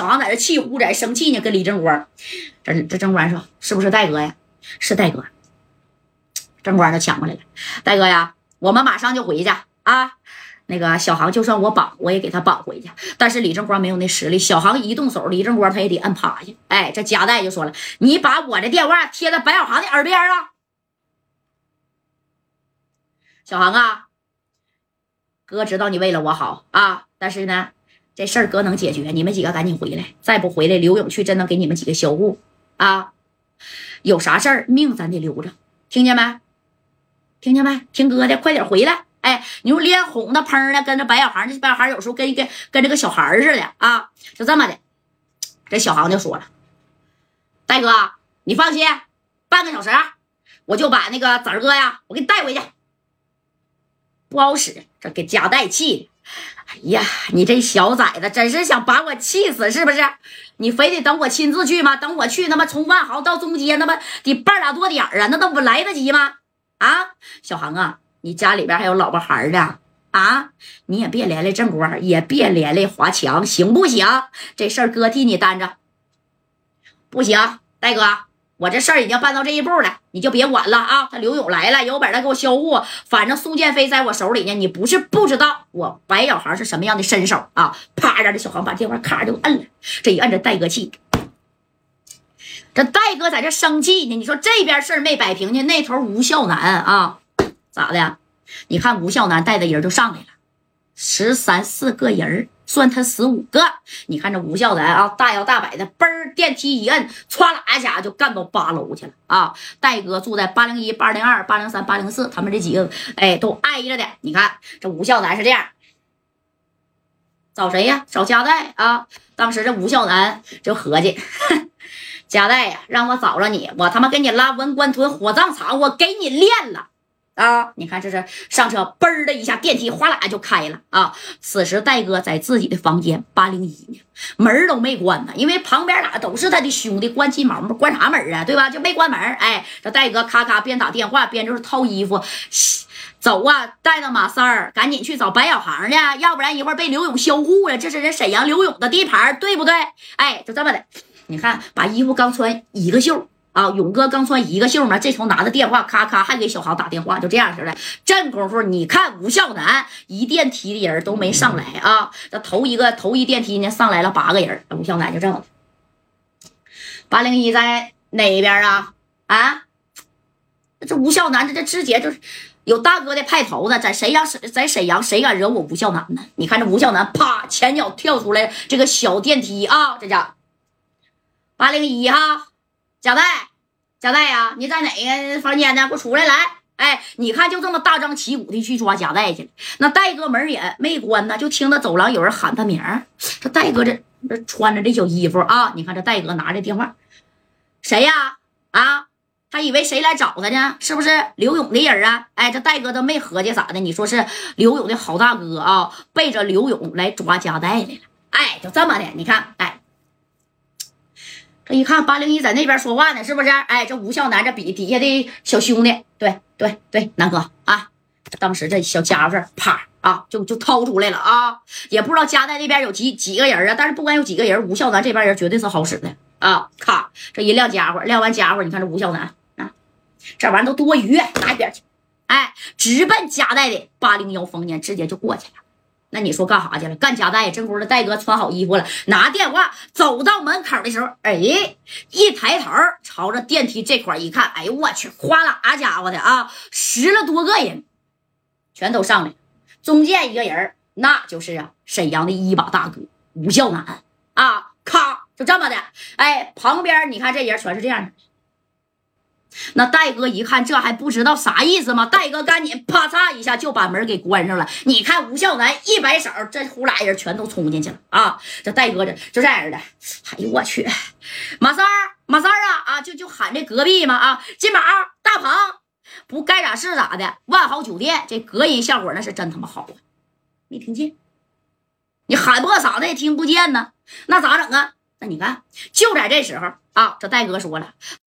小航在这气呼，在这生气呢，跟李正光。这这正光说：“是不是戴哥呀？是戴哥。”正光就抢过来了：“戴哥呀，我们马上就回去啊。那个小航就算我绑，我也给他绑回去。但是李正光没有那实力，小航一动手，李正光他也得摁趴下。哎，这夹带就说了：你把我的电话贴在白小航的耳边啊。小航啊，哥知道你为了我好啊，但是呢，这事儿哥能解决。你们几个赶紧回来，再不回来，刘勇去真能给你们几个销户啊！有啥事儿，命咱得留着，听见没？听见没？听哥的，快点回来！哎，你说脸红的砰的，跟着白小航，这白小航有时候跟跟跟这个小孩似的啊，就这么的。这小航就说了：“戴哥，你放心，半个小时我就把那个子儿哥呀，我给你带回去。”不好使，这给夹带气的。哎呀，你这小崽子真是想把我气死是不是？你非得等我亲自去吗？等我去，他妈从万豪到中街，那么得半拉多点啊，那都不来得及吗？啊，小航啊！你家里边还有老婆孩的啊！你也别连累正光，也别连累华强，行不行？这事儿哥替你担着。不行，戴哥，我这事儿已经办到这一步了，你就别管了啊！他刘勇来了，有本事给我销户。反正苏建飞在我手里呢，你不是不知道我白小航是什么样的身手啊！啪，让这小航把电话咔就摁了。这一摁，这戴哥气。这戴哥在这生气呢。你说这边事儿没摆平呢，那头吴孝南啊。咋的？你看吴孝南带的人就上来了，十三四个人算他十五个。你看这吴孝南啊，大摇大摆的，嘣电梯一摁，歘啦一下就干到八楼去了啊！戴哥住在八零一、八零二、八零三、八零四，他们这几个哎都挨着的。你看这吴孝南是这样，找谁呀？找加代啊！当时这吴孝南就合计，加代呀，让我找着你，我他妈给你拉文官屯火葬场，我给你练了。啊！你看，这是上车，嘣的一下，电梯哗啦就开了啊！此时戴哥在自己的房间八零一呢，门都没关呢，因为旁边哪都是他的兄弟，关鸡毛关啥门啊？对吧？就没关门。哎，这戴哥咔咔边打电话边就是套衣服，走啊，带着马三儿，赶紧去找白小航去，要不然一会儿被刘勇销户了。这是人沈阳刘勇的地盘，对不对？哎，就这么的，你看，把衣服刚穿一个袖。啊，勇哥刚穿一个袖嘛，这头拿着电话，咔咔还给小航打电话，就这样式的。这功夫，你看吴孝南一电梯的人都没上来啊，这头一个头一电梯呢上来了八个人，吴孝南就这么八零一在哪边啊？啊，这吴孝南这这直接就是有大哥的派头子，在沈阳在沈阳谁敢惹我吴孝南呢？你看这吴孝南啪前脚跳出来这个小电梯啊，这家八零一哈。贾代，贾代呀，你在哪个房间呢？给我出来！来，哎，你看，就这么大张旗鼓的去抓贾代去了。那戴哥门也没关呢，就听到走廊有人喊他名。这戴哥这这穿着这小衣服啊，你看这戴哥拿着电话，谁呀？啊，他以为谁来找他呢？是不是刘勇的人啊？哎，这戴哥都没合计咋的？你说是刘勇的好大哥啊，背着刘勇来抓贾代来了。哎，就这么的，你看，一看八零一在那边说话呢，是不是？哎，这吴孝南这比底下的小兄弟，对对对，南哥啊，当时这小家伙啪啊就就掏出来了啊，也不知道家在那边有几几个人啊，但是不管有几个人，吴孝南这边人绝对是好使的啊！咔，这一亮家伙，亮完家伙，你看这吴孝南啊，这玩意都多余，拿一边去，哎，直奔家带的八零幺房间，直接就过去了。那你说干啥去了？干家带。真功夫，戴哥穿好衣服了，拿电话走到门口的时候，哎，一抬头朝着电梯这块一看，哎呦我去，哗啦家伙的啊，十来多个人，全都上来，中间一个人，那就是啊沈阳的一把大哥吴孝南啊，咔就这么的，哎，旁边你看这人全是这样的。那戴哥一看，这还不知道啥意思吗？戴哥赶紧啪嚓一下就把门给关上了。你看吴孝南一摆手，这呼啦人全都冲进去了啊！这戴哥这就这样的，哎呦我去，马三儿，马三儿啊啊，就就喊这隔壁嘛啊，金宝、大鹏，不该咋是咋的？万豪酒店这隔音效果那是真他妈好啊！没听见？你喊破嗓子也听不见呢，那咋整啊？那你看，就在这时候啊，这戴哥说了。